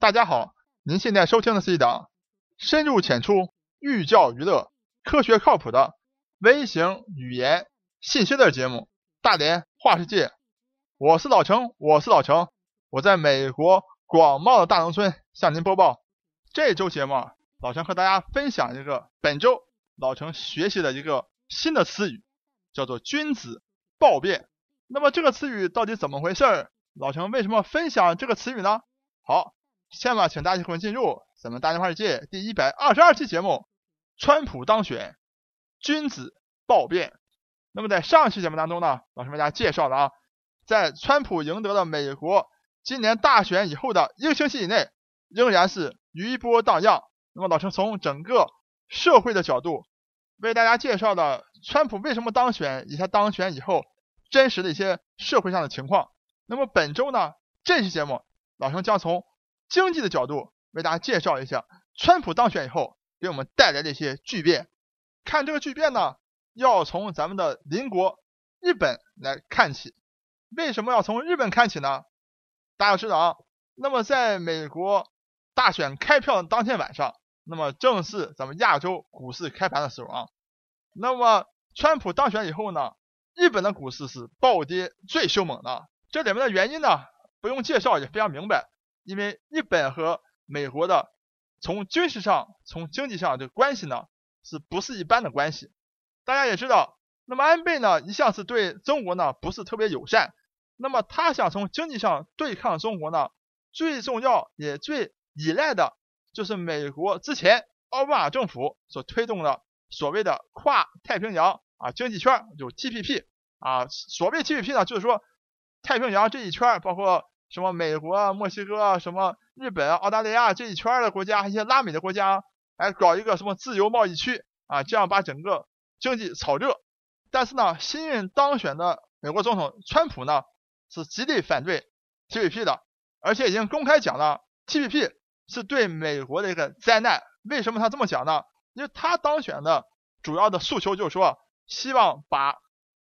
大家好，您现在收听的是一档深入浅出、寓教于乐、科学靠谱的微型语言信息类节目《大连话世界》。我是老程，我是老程，我在美国广袤的大农村向您播报。这周节目，老程和大家分享一个本周老程学习的一个新的词语，叫做“君子暴变”。那么这个词语到底怎么回事？老程为什么分享这个词语呢？好。下面请大家一块进入咱们大连话世界第一百二十二期节目：川普当选，君子暴变。那么在上期节目当中呢，老师为大家介绍了啊，在川普赢得了美国今年大选以后的一个星期以内，仍然是余波荡漾。那么老师从整个社会的角度为大家介绍了川普为什么当选，以及他当选以后真实的一些社会上的情况。那么本周呢，这期节目老师将从经济的角度为大家介绍一下，川普当选以后给我们带来的一些巨变。看这个巨变呢，要从咱们的邻国日本来看起。为什么要从日本看起呢？大家要知道啊，那么在美国大选开票的当天晚上，那么正是咱们亚洲股市开盘的时候啊。那么川普当选以后呢，日本的股市是暴跌最凶猛的。这里面的原因呢，不用介绍也非常明白。因为日本和美国的从军事上、从经济上这个关系呢，是不是一般的关系？大家也知道，那么安倍呢一向是对中国呢不是特别友善，那么他想从经济上对抗中国呢，最重要也最依赖的就是美国之前奥巴马政府所推动的所谓的跨太平洋啊经济圈，就 TPP 啊，所谓 TPP 呢，就是说太平洋这一圈包括。什么美国、墨西哥、什么日本、澳大利亚这一圈的国家，一些拉美的国家，哎，搞一个什么自由贸易区啊，这样把整个经济炒热。但是呢，新任当选的美国总统川普呢，是极力反对 TPP 的，而且已经公开讲了，TPP 是对美国的一个灾难。为什么他这么讲呢？因为他当选的主要的诉求就是说，希望把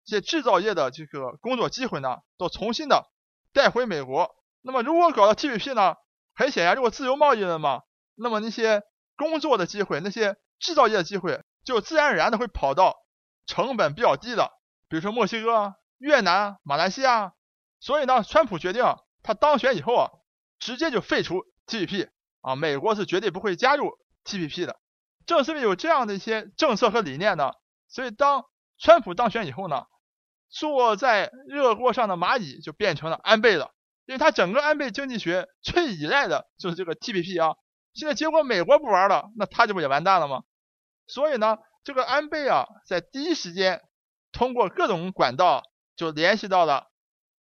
这些制造业的这个工作机会呢，都重新的。带回美国，那么如果搞到 TPP 呢？很显然，如果自由贸易了嘛，那么那些工作的机会，那些制造业的机会，就自然而然的会跑到成本比较低的，比如说墨西哥、越南、马来西亚。所以呢，川普决定他当选以后啊，直接就废除 TPP 啊，美国是绝对不会加入 TPP 的。正是因为有这样的一些政策和理念呢，所以当川普当选以后呢。坐在热锅上的蚂蚁就变成了安倍了，因为他整个安倍经济学最依赖的就是这个 TPP 啊。现在结果美国不玩了，那他这不也完蛋了吗？所以呢，这个安倍啊，在第一时间通过各种管道就联系到了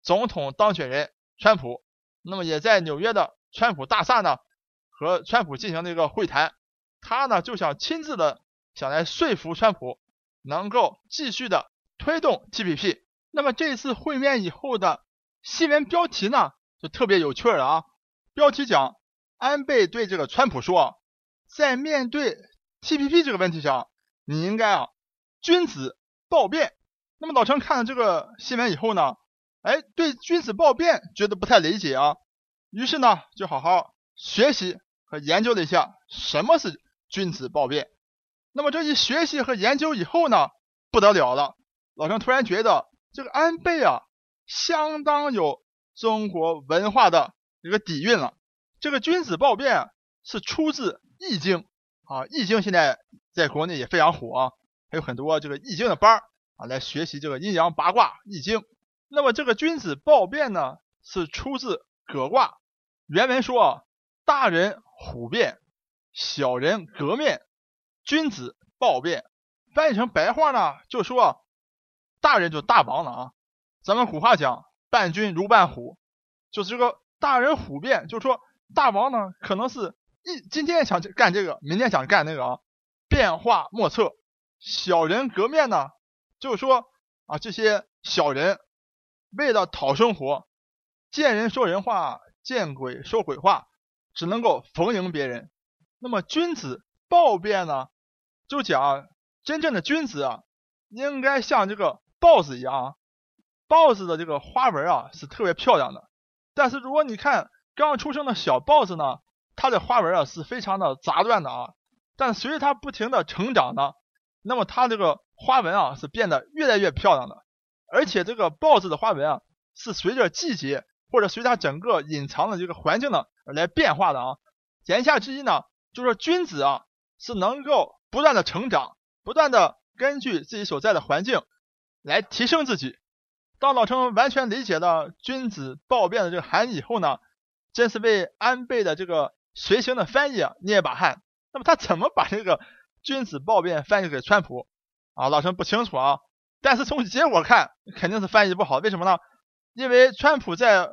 总统当选人川普，那么也在纽约的川普大厦呢和川普进行了一个会谈，他呢就想亲自的想来说服川普能够继续的。推动 TPP，那么这次会面以后的新闻标题呢，就特别有趣了啊！标题讲安倍对这个川普说，在面对 TPP 这个问题上，你应该啊君子暴变。那么老陈看了这个新闻以后呢，哎，对君子暴变觉得不太理解啊，于是呢就好好学习和研究了一下什么是君子暴变。那么这一学习和研究以后呢，不得了了。老陈突然觉得这个安倍啊，相当有中国文化的一个底蕴了。这个君子暴变是出自《易经》啊，《易经》现在在国内也非常火啊，还有很多这个《易经》的班儿啊，来学习这个阴阳八卦《易经》。那么这个君子暴变呢，是出自葛卦。原文说啊：“大人虎变，小人革面，君子暴变。”翻译成白话呢，就说。大人就大王了啊！咱们古话讲“伴君如伴虎”，就是这个大人虎变，就是说大王呢，可能是一今天想干这个，明天想干那个啊，变化莫测。小人革面呢，就是说啊，这些小人为了讨生活，见人说人话，见鬼说鬼话，只能够逢迎别人。那么君子暴变呢，就讲真正的君子啊，应该像这个。豹子一样，豹子的这个花纹啊是特别漂亮的，但是如果你看刚出生的小豹子呢，它的花纹啊是非常的杂乱的啊。但随着它不停的成长呢，那么它这个花纹啊是变得越来越漂亮的。而且这个豹子的花纹啊是随着季节或者随它整个隐藏的这个环境呢来变化的啊。言下之意呢，就是君子啊是能够不断的成长，不断的根据自己所在的环境来提升自己。当老陈完全理解了君子豹变的这个含义以后呢，真是为安倍的这个随行的翻译捏一把汗。那么他怎么把这个君子豹变翻译给川普啊？老陈不清楚啊，但是从结果看肯定是翻译不好。为什么呢？因为川普在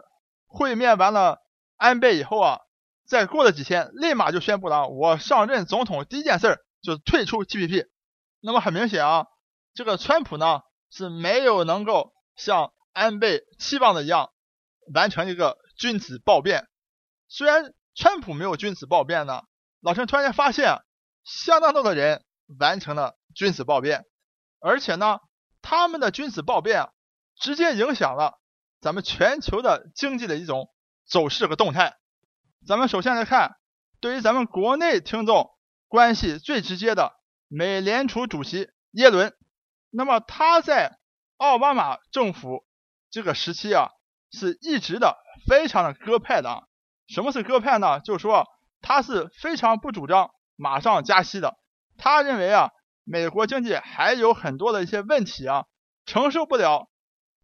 会面完了安倍以后啊。再过了几天，立马就宣布了，我上任总统第一件事就是退出 TPP。那么很明显啊，这个川普呢是没有能够像安倍期望的一样完成一个君子暴变。虽然川普没有君子暴变呢，老陈突然间发现，相当多的人完成了君子暴变，而且呢，他们的君子暴变直接影响了咱们全球的经济的一种走势和动态。咱们首先来看，对于咱们国内听众关系最直接的美联储主席耶伦，那么他在奥巴马政府这个时期啊，是一直的非常的鸽派的。什么是鸽派呢？就是说他是非常不主张马上加息的。他认为啊，美国经济还有很多的一些问题啊，承受不了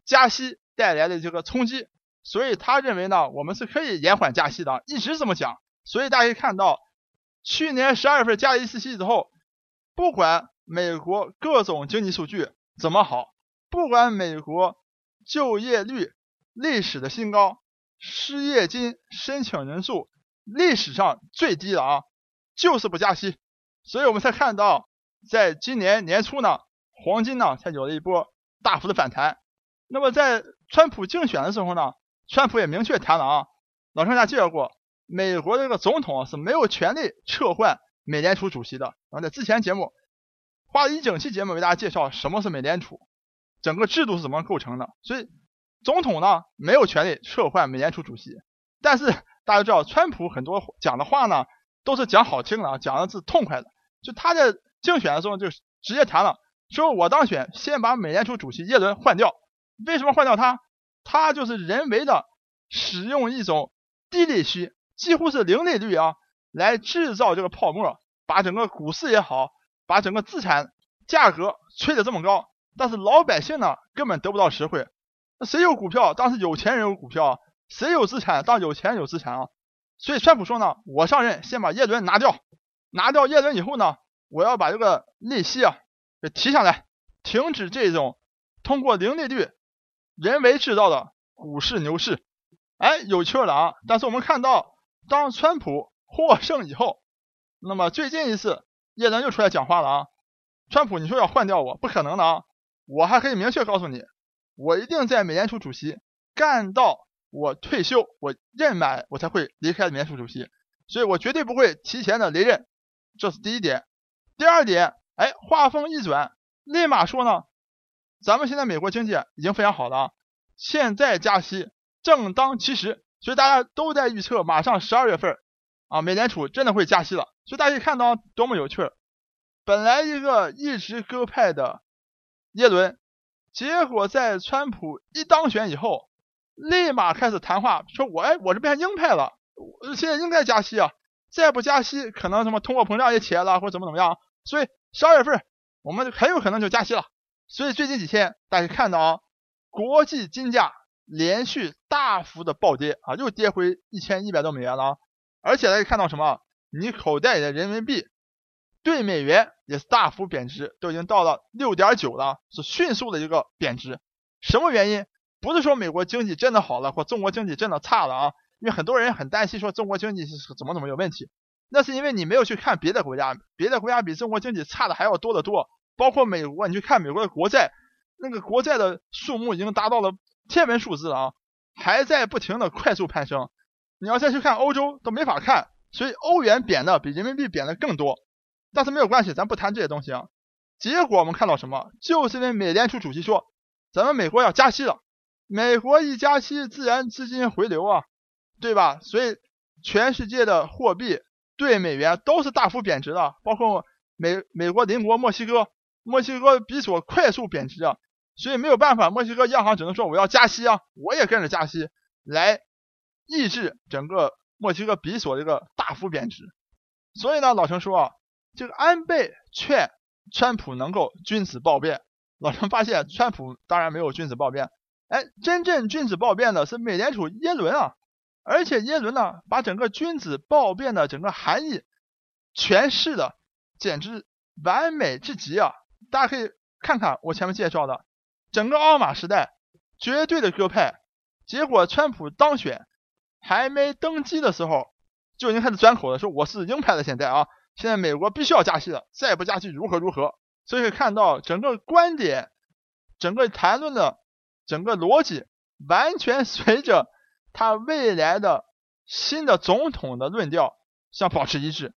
加息带来的这个冲击。所以他认为呢，我们是可以延缓加息的，一直这么讲。所以大家看到，去年十二月份加了一次息之后，不管美国各种经济数据怎么好，不管美国就业率历史的新高，失业金申请人数历史上最低了啊，就是不加息。所以我们才看到，在今年年初呢，黄金呢才有了一波大幅的反弹。那么在川普竞选的时候呢？川普也明确谈了啊，老陈家介绍过，美国这个总统是没有权利撤换美联储主席的。然后在之前节目花了一整期节目为大家介绍什么是美联储，整个制度是怎么构成的。所以总统呢没有权利撤换美联储主席。但是大家知道，川普很多讲的话呢都是讲好听的啊，讲的是痛快的。就他在竞选的时候就直接谈了，说我当选先把美联储主席耶伦换掉。为什么换掉他？他就是人为的使用一种低利息，几乎是零利率啊，来制造这个泡沫，把整个股市也好，把整个资产价格吹得这么高，但是老百姓呢根本得不到实惠。那谁有股票？当时有钱人有股票，谁有资产？当有钱人有资产啊。所以川普说呢，我上任先把耶伦拿掉，拿掉耶伦以后呢，我要把这个利息啊给提上来，停止这种通过零利率。人为制造的股市牛市，哎，有趣了啊！但是我们看到，当川普获胜以后，那么最近一次耶伦又出来讲话了啊！川普，你说要换掉我，不可能的啊！我还可以明确告诉你，我一定在美联储主席干到我退休，我任满，我才会离开美联储主席，所以我绝对不会提前的离任，这是第一点。第二点，哎，话锋一转，立马说呢。咱们现在美国经济已经非常好了，现在加息正当其时，所以大家都在预测马上十二月份啊，美联储真的会加息了。所以大家可以看到多么有趣，本来一个一直鸽派的耶伦，结果在川普一当选以后，立马开始谈话，说我哎，我这变成鹰派了，现在应该加息啊，再不加息可能什么通货膨胀也起来了，或者怎么怎么样，所以十二月份我们很有可能就加息了。所以最近几天，大家看到啊，国际金价连续大幅的暴跌啊，又跌回一千一百多美元了啊。而且大家看到什么？你口袋里的人民币对美元也是大幅贬值，都已经到了六点九了，是迅速的一个贬值。什么原因？不是说美国经济真的好了，或中国经济真的差了啊？因为很多人很担心说中国经济是怎么怎么有问题，那是因为你没有去看别的国家，别的国家比中国经济差的还要多得多。包括美国，你去看美国的国债，那个国债的数目已经达到了天文数字了啊，还在不停的快速攀升。你要再去看欧洲都没法看，所以欧元贬的比人民币贬的更多。但是没有关系，咱不谈这些东西啊。结果我们看到什么？就是因为美联储主席说，咱们美国要加息了，美国一加息，自然资金回流啊，对吧？所以全世界的货币对美元都是大幅贬值的，包括美美国邻国墨西哥，墨西哥比索快速贬值啊，所以没有办法，墨西哥央行只能说我要加息啊，我也跟着加息来抑制整个墨西哥比索的一个大幅贬值。所以呢，老陈说啊，这个安倍劝川普能够君子报变，老陈发现川普当然没有君子报变，哎，真正君子报变的是美联储耶伦啊。而且耶伦呢，把整个君子报变的整个含义诠释的简直完美至极啊！大家可以看看我前面介绍的整个奥马时代绝对的鸽派，结果川普当选还没登基的时候就已经开始转口了，说我是鹰派的。现在啊，现在美国必须要加息了，再不加息如何如何？所以可以看到整个观点、整个谈论的整个逻辑完全随着。他未来的新的总统的论调相保持一致，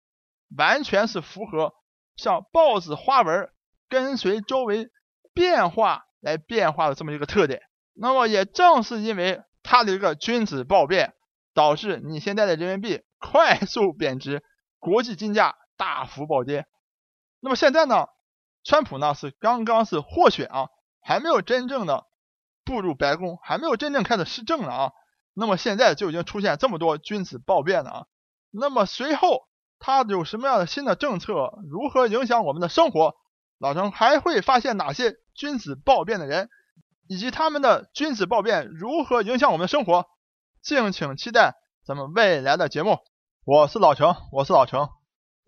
完全是符合像豹子花纹跟随周围变化来变化的这么一个特点。那么也正是因为他的一个君子报变，导致你现在的人民币快速贬值，国际金价大幅暴跌。那么现在呢，川普呢是刚刚是获选啊，还没有真正的步入白宫，还没有真正开始施政了啊。那么现在就已经出现这么多君子暴变了啊！那么随后他有什么样的新的政策，如何影响我们的生活？老陈还会发现哪些君子暴变的人，以及他们的君子暴变如何影响我们的生活？敬请期待咱们未来的节目。我是老程，我是老程，